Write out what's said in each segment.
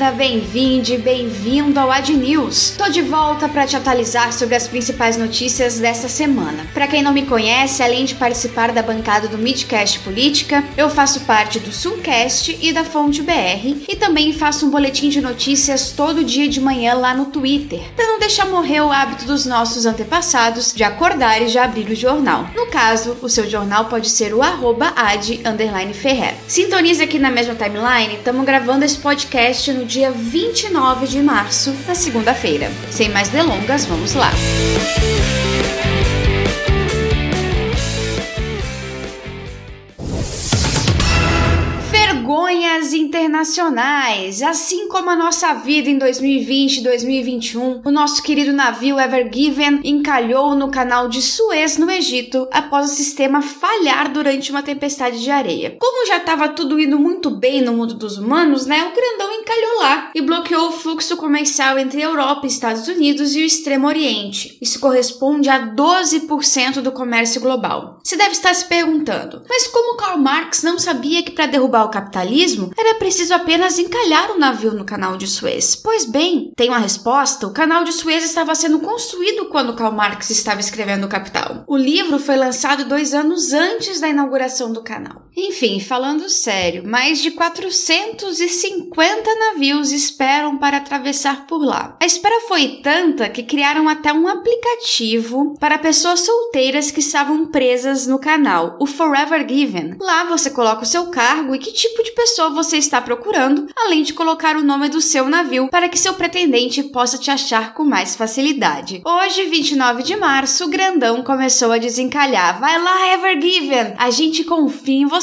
bem-vinda, bem-vinde, bem-vindo ao Ad News. Tô de volta para te atualizar sobre as principais notícias desta semana. Para quem não me conhece, além de participar da bancada do Midcast Política, eu faço parte do Suncast e da Fonte BR e também faço um boletim de notícias todo dia de manhã lá no Twitter, para não deixar morrer o hábito dos nossos antepassados de acordar e já abrir o jornal. No caso, o seu jornal pode ser o ad Ferrer. Sintonize aqui na mesma timeline, estamos gravando esse podcast no dia 29 de março, na segunda-feira. Sem mais delongas, vamos lá. vergonhas internacionais. Assim como a nossa vida em 2020 e 2021, o nosso querido navio Ever Given encalhou no canal de Suez, no Egito, após o sistema falhar durante uma tempestade de areia. Como já estava tudo indo muito bem no mundo dos humanos, né? O grandão encalhou lá e bloqueou o fluxo comercial entre Europa, Estados Unidos e o Extremo Oriente. Isso corresponde a 12% do comércio global. Você deve estar se perguntando, mas como Karl Marx não sabia que para derrubar o capitalismo era preciso apenas encalhar o navio no canal de Suez. Pois bem, tem uma resposta: o canal de Suez estava sendo construído quando Karl Marx estava escrevendo o Capital. O livro foi lançado dois anos antes da inauguração do canal. Enfim, falando sério, mais de 450 navios esperam para atravessar por lá. A espera foi tanta que criaram até um aplicativo para pessoas solteiras que estavam presas no canal, o Forever Given. Lá você coloca o seu cargo e que tipo de pessoa você está procurando, além de colocar o nome do seu navio para que seu pretendente possa te achar com mais facilidade. Hoje, 29 de março, o grandão começou a desencalhar. Vai lá, Ever Given! A gente confia em você.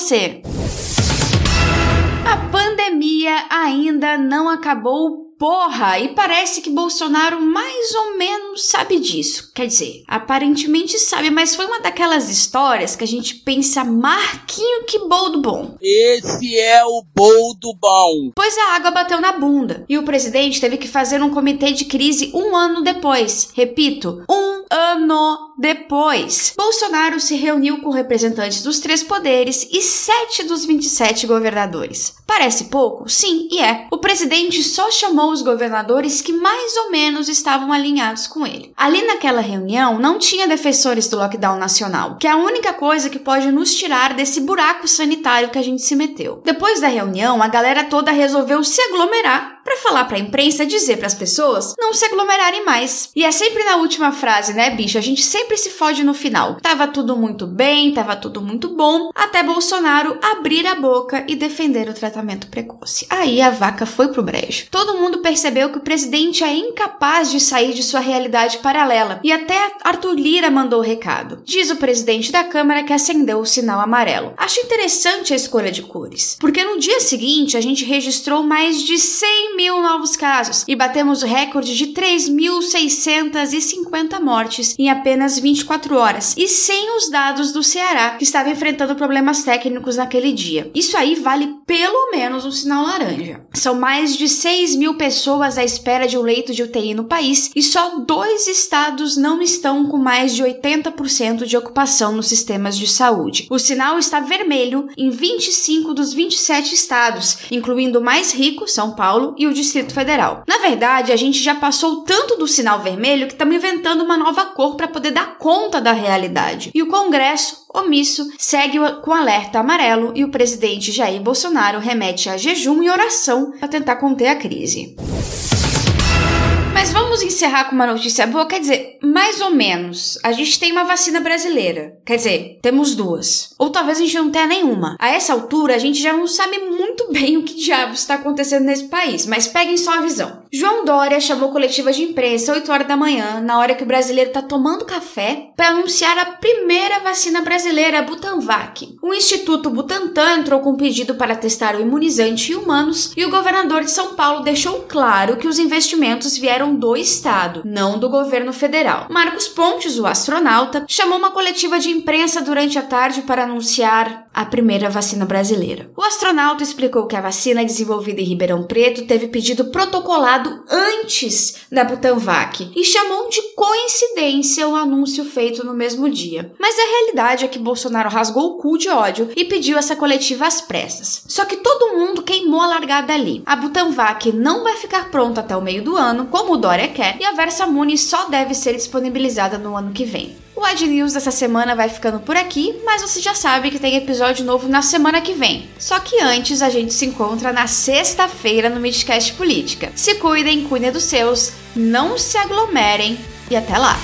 A pandemia ainda não acabou Porra, e parece que Bolsonaro mais ou menos sabe disso. Quer dizer, aparentemente sabe, mas foi uma daquelas histórias que a gente pensa Marquinho que boldo bom. Esse é o boldo bom. Pois a água bateu na bunda e o presidente teve que fazer um comitê de crise um ano depois. Repito, um ano depois. Bolsonaro se reuniu com representantes dos três poderes e sete dos 27 governadores. Parece pouco? Sim, e é. O presidente só chamou os governadores que mais ou menos estavam alinhados com ele. Ali naquela reunião não tinha defensores do lockdown nacional, que é a única coisa que pode nos tirar desse buraco sanitário que a gente se meteu. Depois da reunião, a galera toda resolveu se aglomerar para falar para a imprensa, dizer para as pessoas não se aglomerarem mais. E é sempre na última frase, né, bicho? A gente sempre se fode no final. Tava tudo muito bem, tava tudo muito bom, até Bolsonaro abrir a boca e defender o tratamento precoce. Aí a vaca foi pro brejo. Todo mundo percebeu que o presidente é incapaz de sair de sua realidade paralela e até Arthur Lira mandou o recado. Diz o presidente da Câmara que acendeu o sinal amarelo. Acho interessante a escolha de cores, porque no dia seguinte a gente registrou mais de 100 mil novos casos e batemos o recorde de 3.650 mortes em apenas 24 horas, e sem os dados do Ceará, que estava enfrentando problemas técnicos naquele dia. Isso aí vale pelo menos um sinal laranja. São mais de 6 mil pessoas à espera de um leito de UTI no país e só dois estados não estão com mais de 80% de ocupação nos sistemas de saúde. O sinal está vermelho em 25 dos 27 estados, incluindo o mais rico, São Paulo, e o Distrito Federal. Na verdade, a gente já passou tanto do sinal vermelho que estamos inventando uma nova cor para poder dar conta da realidade. E o Congresso, omisso, segue com alerta amarelo e o presidente Jair Bolsonaro remete a jejum e oração para tentar conter a crise. Mas vamos encerrar com uma notícia boa, quer dizer, mais ou menos. A gente tem uma vacina brasileira. Quer dizer, temos duas. Ou talvez a gente não tenha nenhuma. A essa altura, a gente já não sabe muito bem o que diabos está acontecendo nesse país, mas peguem só a visão. João Dória chamou coletiva de imprensa 8 horas da manhã, na hora que o brasileiro está tomando café, para anunciar a primeira vacina brasileira, a Butanvac. O Instituto Butantan entrou com um pedido para testar o imunizante em humanos e o governador de São Paulo deixou claro que os investimentos vieram do Estado, não do governo federal. Marcos Pontes, o astronauta, chamou uma coletiva de imprensa durante a tarde para anunciar a primeira vacina brasileira. O astronauta explicou que a vacina desenvolvida em Ribeirão Preto teve pedido protocolado antes da Butanvac e chamou de coincidência o anúncio feito no mesmo dia. Mas a realidade é que Bolsonaro rasgou o cu de ódio e pediu essa coletiva às pressas. Só que todo mundo queimou a largada ali. A Butanvac não vai ficar pronta até o meio do ano, como o Dória quer, e a Versamune só deve ser disponibilizada no ano que vem. O Ad News dessa semana vai ficando por aqui, mas você já sabe que tem episódio novo na semana que vem. Só que antes a gente se encontra na sexta-feira no Midcast Política. Se cuidem, cuidem dos seus, não se aglomerem e até lá!